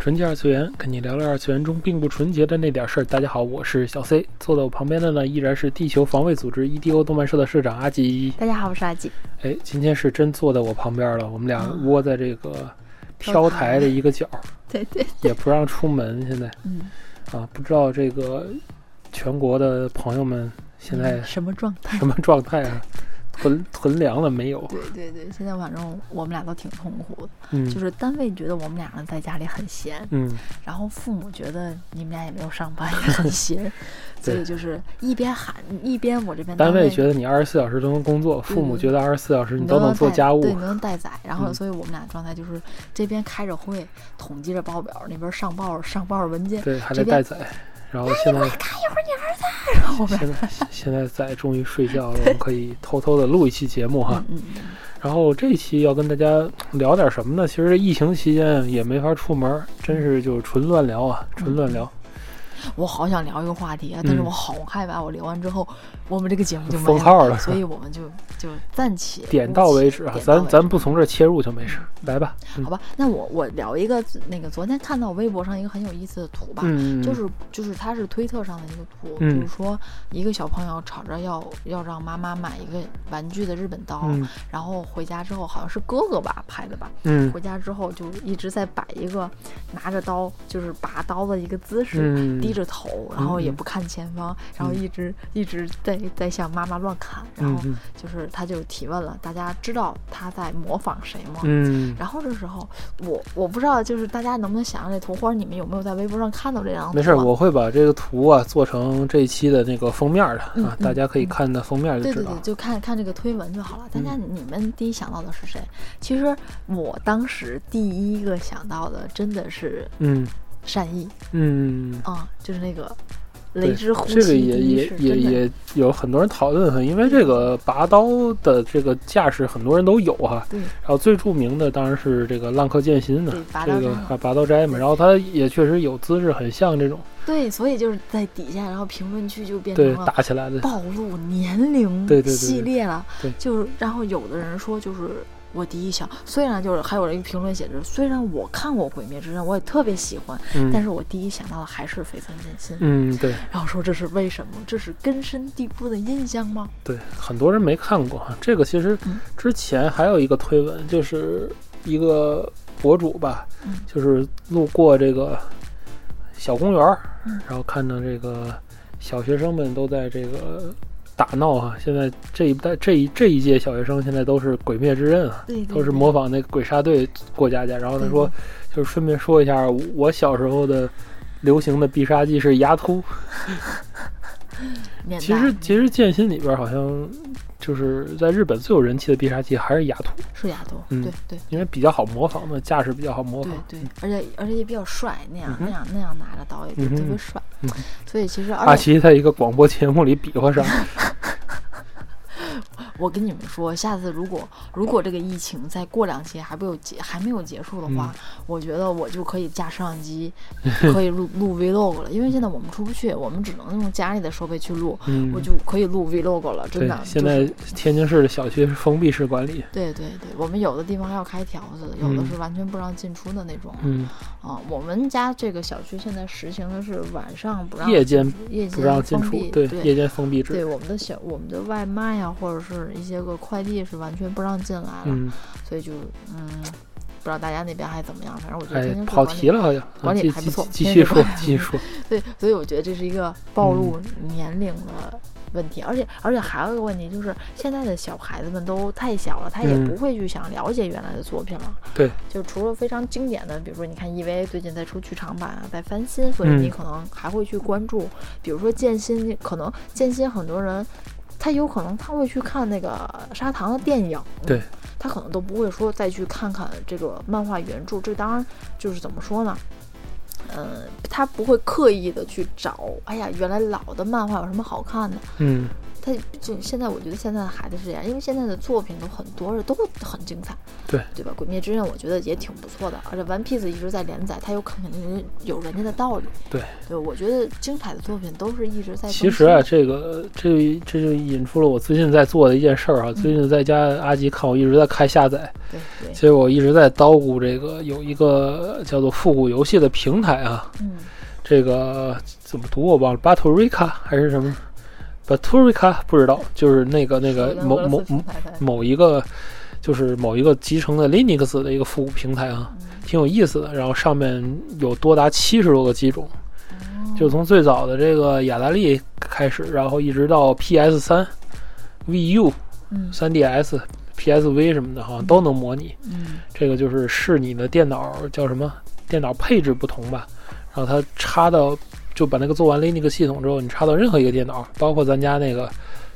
纯洁二次元，跟你聊聊二次元中并不纯洁的那点事儿。大家好，我是小 C，坐在我旁边的呢依然是地球防卫组织 EDO 动漫社的社长阿吉。大家好，我是阿吉。哎，今天是真坐在我旁边了，我们俩窝在这个飘台的一个角，对对，也不让出门。现在，嗯，啊，不知道这个全国的朋友们现在什么状态？什么状态啊？囤囤粮了没有？对对对，现在反正我们俩都挺痛苦的，嗯，就是单位觉得我们俩人在家里很闲，嗯，然后父母觉得你们俩也没有上班，也很 闲，所以就是一边喊一边我这边单位觉得你二十四小时都能工作，父母觉得二十四小时你都能做家务，对，能带崽。然后，嗯所以我们俩状态就是这边开着会，统计着报表，那边上报上报文件，对，还得带崽。然后现在看一会儿你儿子，然后现在 现在仔终于睡觉了，我们可以偷偷的录一期节目哈。嗯嗯然后这一期要跟大家聊点什么呢？其实这疫情期间也没法出门，真是就是纯乱聊啊，纯乱聊。我好想聊一个话题啊，但是嗯我好害怕，我聊完之后，我们这个节目就封号了。所以我们就就暂且点到为止啊，咱咱不从这切入就没事，来吧。嗯。好吧？那我我聊一个那个昨天看到微博上一个很有意思的图吧，嗯，就是就是它是推特上的一个图，嗯。就是说一个小朋友吵着要要让妈妈买一个玩具的日本刀，嗯。然后回家之后好像是哥哥吧拍的吧，嗯。回家之后就一直在摆一个拿着刀就是拔刀的一个姿势，嗯。低着头，然后也不看前方，然后一直一直在在向妈妈乱砍，然后嗯就是他就提问了，大家知道他在模仿谁吗？嗯然后这时候我我不知道，就是大家能不能想象这图，或者你们有没有在微博上看到这张？没事，我会把这个图啊做成这一期的那个封面的啊，大家可以看的封面就知道对对对，。就看看这个推文就好了。大嗯家你们第一想到的是谁？其实我当时第一个想到的真的是嗯善意嗯，啊、就是那个对雷之呼这个吸也也也也有很多人讨论哈，因为这个拔刀的这个架势很多人都有哈。对然后最著名的当然是这个浪客剑心呢对，拔这个拔刀斋嘛，然后他也确实有姿势很像这种对，所以就是在底下，然后评论区就变成对了打起来的，暴露年龄对对对对系列了，对就是然后有的人说就是。我第一想，虽然就是还有人评论写着，虽然我看过《鬼灭之刃》，我也特别喜欢，嗯但是我第一想到的还是绯村剑心。嗯对然后说这是为什么？这是根深蒂固的印象吗？对，很多人没看过哈。这个其实嗯之前还有一个推文，就是一个博主吧，嗯就是路过这个小公园然后看到这个小学生们都在这个打闹啊。现在这一代这一这一届小学生现在都是鬼灭之刃啊，对对都是模仿那个鬼杀队过家家。然后他对说，就是顺便说一下，我小时候的流行的必杀技是牙突。其实其实剑心里边好像就是在日本最有人气的必杀技还是牙突，是牙突，嗯对对因为比较好模仿嘛，架势比较好模仿。对对，而且而且也比较帅，那样、嗯那样那样拿着刀也特别帅。嗯所以其实阿奇在一个广播节目里比划上，我跟你们说，下次如果如果这个疫情再过两期还没有结还没有结束的话，嗯我觉得我就可以架摄像机，可以录录 vlog 了。因为现在我们出不去，我们只能用家里的设备去录，嗯我，就可以录 vlog 了。真对的，，现在天津市的小区是封闭式管理。对对对，我们有的地方还要开条子，有的嗯是完全不让进出的那种。嗯，啊，我们家这个小区现在实行的是晚上不让夜间夜间不让进出对对夜间封闭对。我们的小我们的外卖呀、或者是一些个快递是完全不让进来了，嗯，所以就嗯，不知道大家那边还怎么样，反正我觉得跑题了好像。管理还不错继续说继续说。对，所以我觉得这是一个暴露嗯年龄的问题，而且而且还有一个问题就是现在的小孩子们都太小了，他也嗯不会去想了解原来的作品了。对，就除了非常经典的，比如说你看 EVA 最近在出剧场版啊，在翻新，所以嗯你可能还会去关注，比如说剑心，可能剑心很多人。他有可能他会去看那个砂糖的电影，对，他可能都不会说再去看看这个漫画原著。这当然就是怎么说呢？嗯，他不会刻意的去找，哎呀，原来老的漫画有什么好看的？嗯，他就现在，我觉得现在的孩子是这样，因为现在的作品都很多，都很精彩，对对吧？《鬼灭之刃》我觉得也挺不错的，而且《One Piece》一直在连载，它有肯定有人家的道理。对对，我觉得精彩的作品都是一直在。其实啊，这个这这就引出了我最近在做的一件事儿啊。最近在家阿吉看我一直在开下载，对实我一直在叨咕这个有一个叫做复古游戏的平台啊，嗯，这个怎么读我忘了 t t l Rica 还是什么？b a t u r i c a 不知道，就是那个那个某某某某一个，就是某一个集成的 Linux 的一个复古平台啊，挺有意思的。然后上面有多达七十多个机种，就从最早的这个雅达利开始，然后一直到 PS 三、VU、三 DS、PSV 什么的，好像都能模拟。这个就是视你的电脑叫什么电脑配置不同吧，然后它插到。就把那个做完 Linux 系统之后，你插到任何一个电脑，包括咱家那个，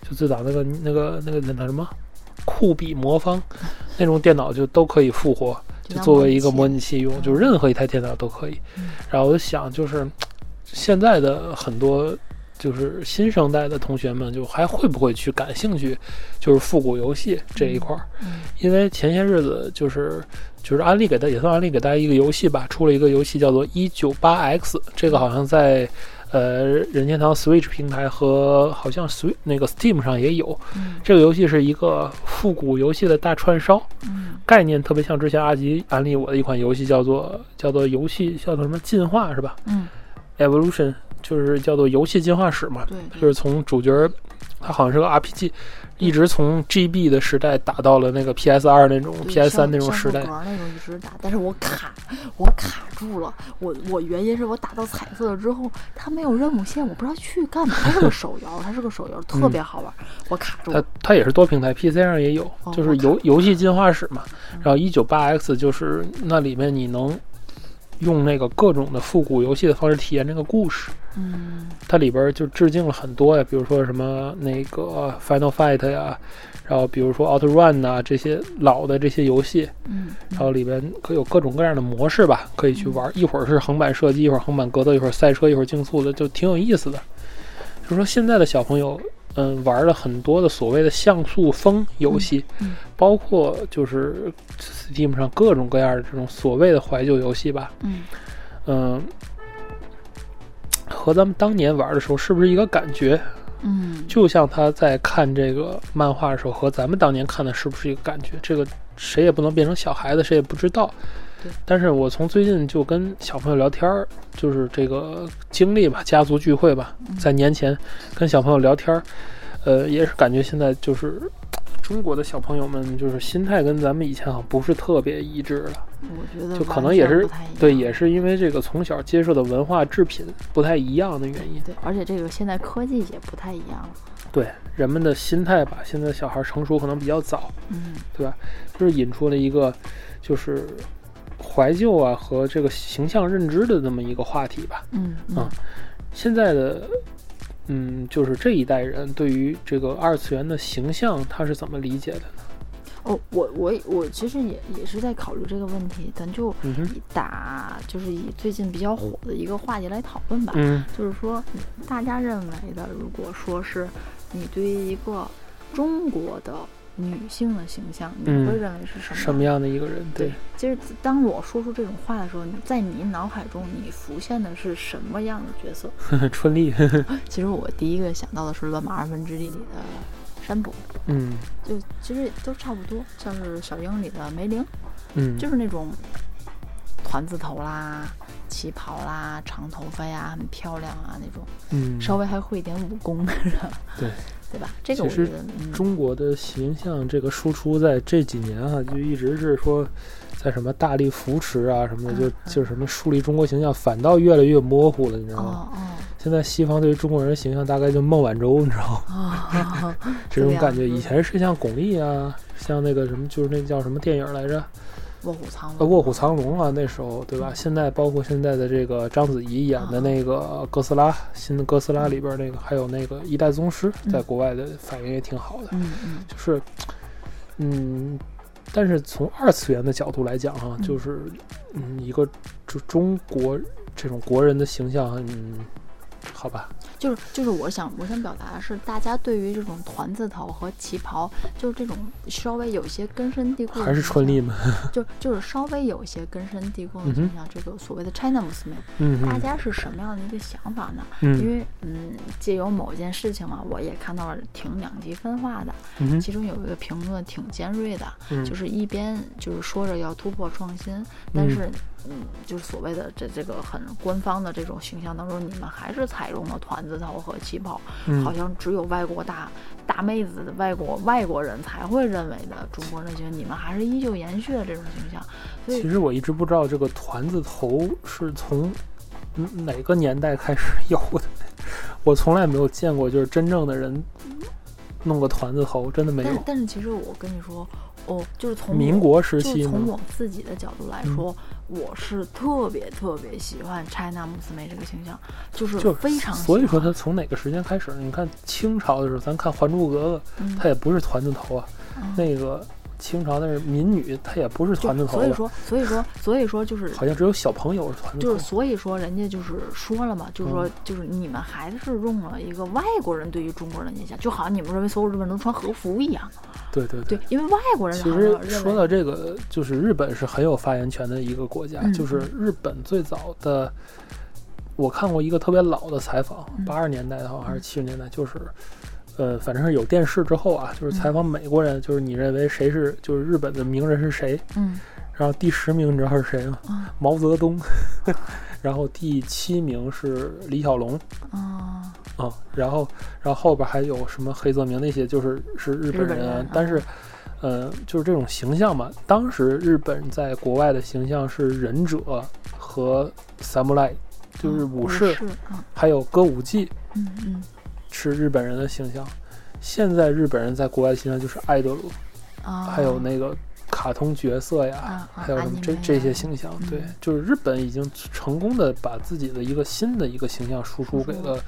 就最早那个那个那个那什么？酷比魔方 那种电脑，就都可以复活，就作为一个模拟器用，就任何一台电脑都可以。然后我就想，就是现在的很多就是新生代的同学们，就还会不会去感兴趣，就是复古游戏这一块儿？因为前些日子就是。就是安利给大也算安利给大家一个游戏吧，出了一个游戏叫做一九八 X，这个好像在呃任天堂 Switch 平台和好像 Switch 那个 Steam 上也有。这个游戏是一个复古游戏的大串烧，概念特别像之前阿吉安利我的一款游戏，叫做叫做游戏叫做什么进化是吧？嗯，Evolution 就是叫做游戏进化史嘛，就是从主角他好像是个 RPG。一直从 GB 的时代打到了那个 PS 二那种 PS 三那种时代，那种一直打，但是我卡，我卡住了。我我原因是我打到彩色了之后，它没有任务线，我不知道去干嘛。它是个手游，它是个手游，特别好玩。我卡住了。它它也是多平台，PC 上也有，就是游游戏进化史嘛。然后一九八 X 就是那里面你能。用那个各种的复古游戏的方式体验这个故事，嗯，它里边就致敬了很多呀，比如说什么那个 Final Fight 呀，然后比如说 Auto Run 呐这些老的这些游戏，嗯，然后里边可有各种各样的模式吧，可以去玩，一会儿是横版射击，一会儿横版格斗，一会儿赛车，一会儿竞速的，就挺有意思的。就是说现在的小朋友。嗯，玩了很多的所谓的像素风游戏，包括就是 Steam 上各种各样的这种所谓的怀旧游戏吧。嗯，嗯，和咱们当年玩的时候是不是一个感觉？嗯，就像他在看这个漫画的时候，和咱们当年看的是不是一个感觉？这个谁也不能变成小孩子，谁也不知道。但是我从最近就跟小朋友聊天儿，就是这个经历吧，家族聚会吧，在年前跟小朋友聊天儿，呃，也是感觉现在就是中国的小朋友们就是心态跟咱们以前好像不是特别一致了。我觉得就可能也是对，也是因为这个从小接受的文化制品不太一样的原因。对，而且这个现在科技也不太一样了。对，人们的心态吧，现在小孩成熟可能比较早，嗯，对吧？就是引出了一个就是。怀旧啊和这个形象认知的这么一个话题吧，嗯啊，现在的嗯，就是这一代人对于这个二次元的形象，他是怎么理解的呢？哦，我我我其实也也是在考虑这个问题，咱就以打就是以最近比较火的一个话题来讨论吧，嗯，就是说大家认为的，如果说是你对于一个中国的。女性的形象，你会认为是什么什么样的一个人？对，其实当我说出这种话的时候，在你脑海中你浮现的是什么样的角色？春丽。其实我第一个想到的是《乱马二分之一》里的山伯。嗯，就其实都差不多，像是小樱里的梅玲。嗯，就是那种团字头啦、旗袍啦、长头发呀，很漂亮啊那种。嗯，稍微还会一点武功的人。对。对吧？这个其实中国的形象这个输出在这几年哈，就一直是说，在什么大力扶持啊什么的，就就是什么树立中国形象，反倒越来越模糊了，你知道吗？现在西方对于中国人形象大概就孟晚舟，你知道吗？这种感觉，以前是像巩俐啊，像那个什么，就是那叫什么电影来着？卧虎藏龙，呃，卧虎藏龙啊，那时候对吧？现在包括现在的这个章子怡演的那个哥斯拉，新的哥斯拉里边那个，还有那个一代宗师，在国外的反应也挺好的。嗯嗯，就是，嗯，但是从二次元的角度来讲哈、就是，嗯，一个就中国这种国人的形象，嗯，好吧，就是就是我想我想表达的是，大家对于这种团字头和旗袍，就是这种稍微有一些根深蒂固的还是形春丽象们，就就是稍微有一些根深蒂固的嗯哼。形象，这个所谓的 China Muslim，嗯嗯大家是什么样的一个想法呢？因嗯为嗯，借由某件事情嘛，我也看到了挺两极分化的。嗯其中有一个评论挺尖锐的，嗯。就是一边就是说着要突破创新，但是嗯，就是所谓的这这个很官方的这种形象当中，你们还是采用了团子头和旗袍，嗯好像只有外国大大妹子的外国外国人才会认为的中国人的形，你们还是依旧延续了这种形象，所以其实我一直不知道这个团子头是从嗯哪个年代开始有的，我从来没有见过，就是真正的人弄个团子头，真的没有。但是但是其实我跟你说，哦，就是从民国时期从？我自己的角度来嗯说，我是特别特别喜欢 China 穆斯梅这个形象，就是非常喜欢。所以说他从哪个时间开始？你看清朝的时候，咱看《还珠格格》，嗯他也不是团子头啊。嗯那个清朝那是民女，她也不是团子头的，就所以说，所以说，所以说就是好像只有小朋友是团子头。就是，所以说人家就是说了嘛，就是说嗯就是你们还是用了一个外国人对于中国人的印象，就好像你们认为所有日本人都穿和服一样。对对对，因为外国人其实说到这个，就是日本是很有发言权的一个国家。嗯就是日本最早的，我看过一个特别老的采访，嗯八十年代的好像还是七十年代，就是，呃，反正是有电视之后啊，就是采访美国人，就是你认为谁是就是日本的名人是谁？嗯然后第十名你知道是谁吗？嗯毛泽东。然后第七名是李小龙。啊啊、然后，然后后边还有什么黑泽明那些，就是是日本人，日本人但是啊，呃，就是这种形象嘛。当时日本在国外的形象是忍者和 samurai，就是嗯武士，嗯还有歌舞伎嗯嗯是日本人的形象。现在日本人在国外的形象就是爱德鲁，啊，还有那个卡通角色呀，还有什么这这些形象。对嗯，就是日本已经成功的把自己的一个新的一个形象输出给了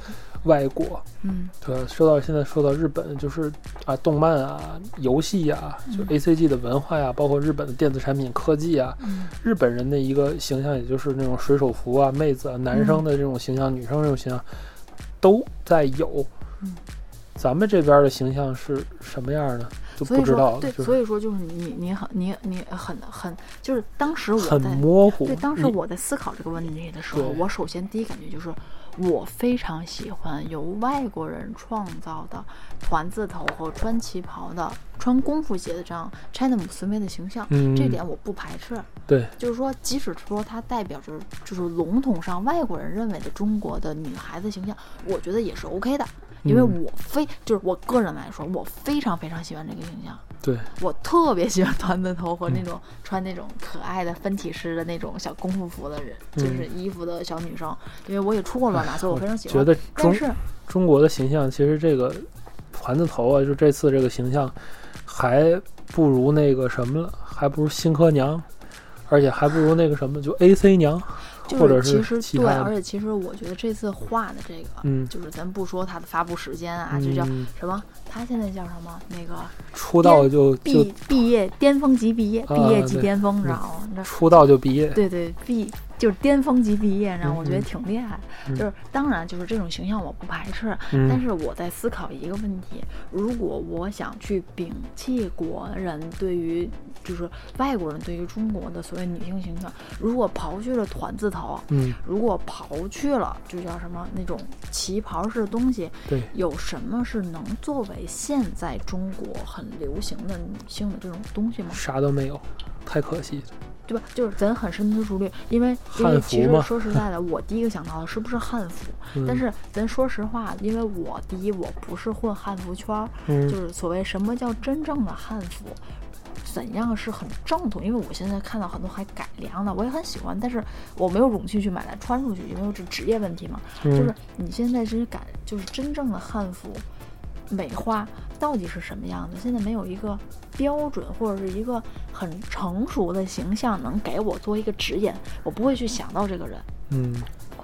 外国。嗯对，说到现在，说到日本，就是啊，动漫啊，游戏呀、就嗯 A C G 的文化呀、包括日本的电子产品、科技啊，嗯日本人的一个形象，也就是那种水手服啊、妹子啊、男生的这种形象、女生这种形象，都在有。嗯咱们这边的形象是什么样呢？就不知道了，对，所以说就是你你很你你很很就是当时我很在模糊。对，当时我在思考这个问题的时候，我首先第一感觉就是，我非常喜欢由外国人创造的团字头和穿旗袍的、穿功夫鞋的这样 China 姆斯妹的形象，嗯这点我不排斥。对就是说，即使说它代表着就是笼统上外国人认为的中国的女孩子形象，我觉得也是 OK 的，因为嗯我非就是我个人来说，我非常非常喜欢这个形象。对，我特别喜欢团子头和那嗯种穿那种可爱的分体式的那种小功夫服的人，就是衣服的小女生。因为我也出过乱码，所以我非常喜欢。嗯觉得中中国的形象，其实这个团子头啊，就这次这个形象，还不如那个什么了，还不如新科娘，而且还不如那个什么，就 A C 娘，就或者其实对，而且其实我觉得这次画的这个，嗯就是咱不说它的发布时间啊，就叫嗯，什么？他现在叫什么？那个出道就就毕毕业巅峰级毕业，啊毕业即巅峰，你知道吗？出道就毕业，对对，毕就是巅峰级毕业，然后我觉得嗯挺厉害。嗯就是当然，就是这种形象我不排斥，嗯但是我在思考一个问题：如果我想去摒弃国人对于就是外国人对于中国的所谓女性形象，如果刨去了团字头，嗯，如果刨去了就叫什么那种旗袍式的东西，对，有什么是能作为现在中国很流行的女性的这种东西吗？啥都没有，太可惜了。对吧？就是咱很深思熟虑，因为因为其实说实在的，我第一个想到的是不是汉服？嗯但是咱说实话，因为我第一我不是混汉服圈儿，嗯就是所谓什么叫真正的汉服，怎样是很正统？因为我现在看到很多还改良的，我也很喜欢，但是我没有勇气去买来穿出去，因为这职业问题嘛。就是嗯你现在是改，就是真正的汉服。美化到底是什么样的？现在没有一个标准或者是一个很成熟的形象能给我做一个指引，我不会去想到这个人。嗯，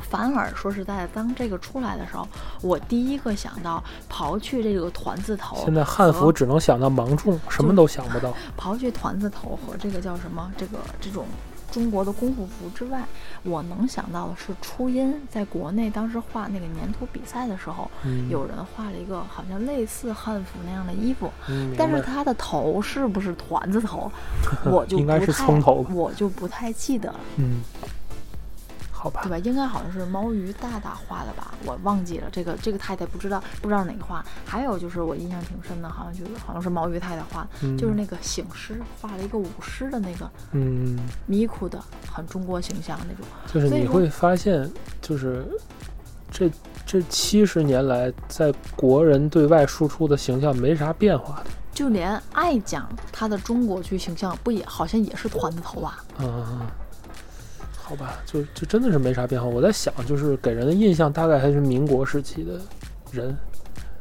反而说实在的，当这个出来的时候，我第一个想到，刨去这个团字头，现在汉服只能想到芒种，什么都想不到。刨去团字头和这个叫什么，这个这种。中国的功夫服之外，我能想到的是初音在国内当时画那个粘土比赛的时候，有人画了一个好像类似汉服那样的衣服，但是他的头是不是团子头，我就 应该是葱头，我就不太记得了。嗯。好吧，对吧？应该好像是毛鱼大大画的吧，我忘记了。这个这个太太不知道不知道哪个画。还有就是我印象挺深的，好像就是好像是毛鱼太太画，就是那个醒狮画了一个舞狮的那个，嗯，迷糊的很中国形象那种。就是你会发现，就是这这七十年来，在国人对外输出的形象没啥变化的，就连爱讲他的中国剧形象，不也好像也是团子头啊？嗯。好吧，就就真的是没啥变化。我在想，就是给人的印象大概还是民国时期的人，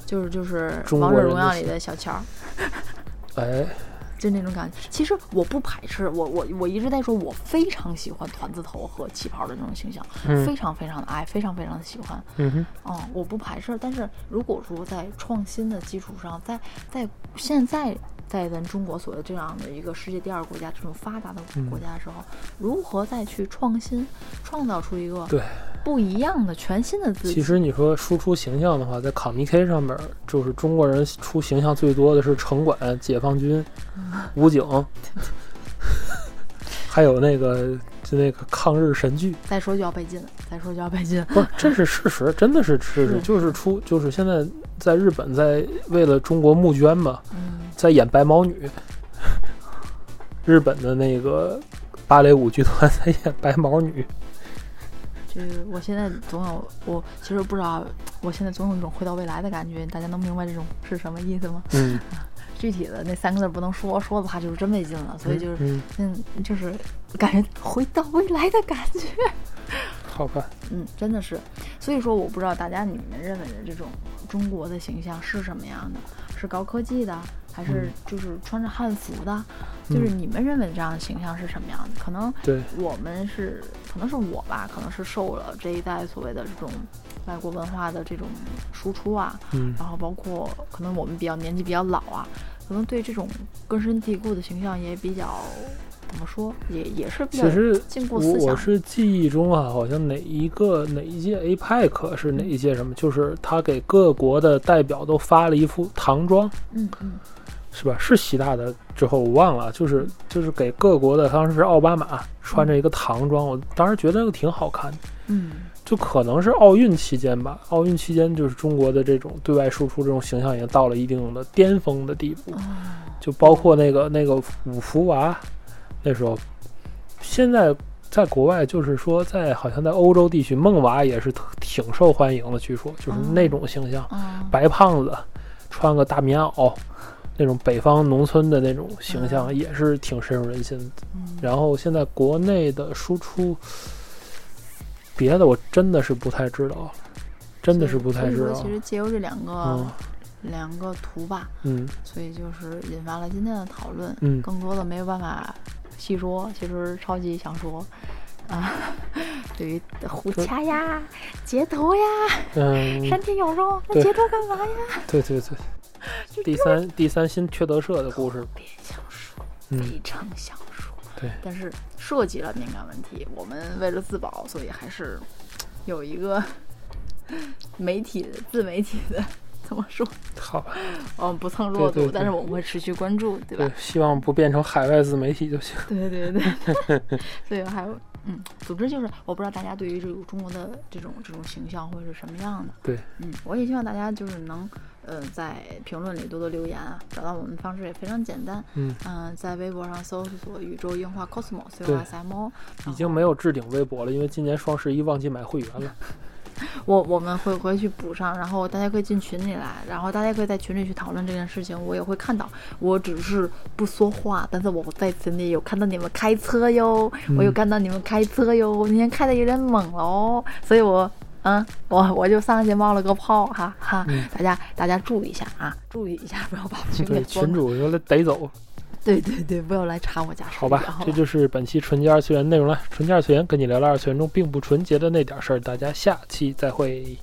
就是就是《王者荣耀》里的小乔，哎，就那种感觉。其实我不排斥，我我我一直在说，我非常喜欢团子头和旗袍的这种形象，非常非常的爱，非常非常的喜欢。嗯哼，哦，我不排斥。但是如果说在创新的基础上，在在现在。在咱中国所谓这样的一个世界第二国家这种发达的国家的时候，如何再去创新，创造出一个对不一样的全新的自己？其实你说输出形象的话，在卡米 K 上面，就是中国人出形象最多的是城管、解放军、武警，还有那个就那个抗日神剧。再说就要被禁了，再说就要被禁。不是，这是事实，真的是事实，就是出就是现在在日本在为了中国募捐嘛。在演白毛女，日本的那个芭蕾舞剧团在演白毛女。就我现在总有我其实不知道，我现在总有一种回到未来的感觉。大家能明白这种是什么意思吗？嗯。具体的那三个字不能说，说的话就是真没劲了。所以就是嗯，就是感觉回到未来的感觉。好吧。嗯，真的是。所以说，我不知道大家你们认为的这种中国的形象是什么样的？是高科技的？还是就是穿着汉服的，就是你们认为的这样的形象是什么样的？可能对我们是，可能是我吧，可能是受了这一代所谓的这种外国文化的这种输出啊，嗯，然后包括可能我们比较年纪比较老啊，可能对这种根深蒂固的形象也比较怎么说，也也是比较进步思想。我是记忆中啊，好像哪一个哪一届 APEC 是哪一届什么，就是他给各国的代表都发了一副唐装，嗯嗯。是吧？是习大的之后我忘了，就是就是给各国的，当时是奥巴马穿着一个唐装，我当时觉得那个挺好看的。嗯，就可能是奥运期间吧，奥运期间就是中国的这种对外输出这种形象已经到了一定的巅峰的地步，就包括那个那个五福娃，那时候，现在在国外就是说在好像在欧洲地区，梦娃也是挺受欢迎的，据说就是那种形象，白胖子穿个大棉袄。那种北方农村的那种形象也是挺深入人心的。然后现在国内的输出，别的我真的是不太知道，真的是不太知道。其实借由这两个两个图吧，嗯，所以就是引发了今天的讨论。嗯，更多的没有办法细说，其实超级想说啊，对于互掐呀、截图呀，嗯，山田有肉，那截图干嘛呀？对对对。第三第三新缺德社的故事，别想说，非常想说。对，但是涉及了敏感问题，我们为了自保，所以还是有一个 媒体自媒体的怎么说？好吧，嗯，不蹭热度，但是我们会持续关注，对吧？希望不变成海外自媒体就行。对对对，所以还有。嗯，总之就是，我不知道大家对于这个中国的这种这种形象会是什么样的。对，嗯，我也希望大家就是能，呃，在评论里多多留言啊，找到我们的方式也非常简单。嗯嗯，在微博上搜索“宇宙樱花 cosmos”，已经没有置顶微博了，因为今年双十一忘记买会员了。我我们会回去补上，然后大家可以进群里来，然后大家可以在群里去讨论这件事情，我也会看到。我只是不说话，但是我在群里有看到你们开车哟，我有看到你们开车哟，今天开的有点猛哦，所以我嗯，我我就上去冒了个泡，哈哈，大家大家注意一下啊，注意一下，不要把群给群主说来逮走。对对对，不要来查我家。好吧，这就是本期纯洁二次元内容了。纯洁二次元跟你聊聊二次元中并不纯洁的那点事儿，大家下期再会。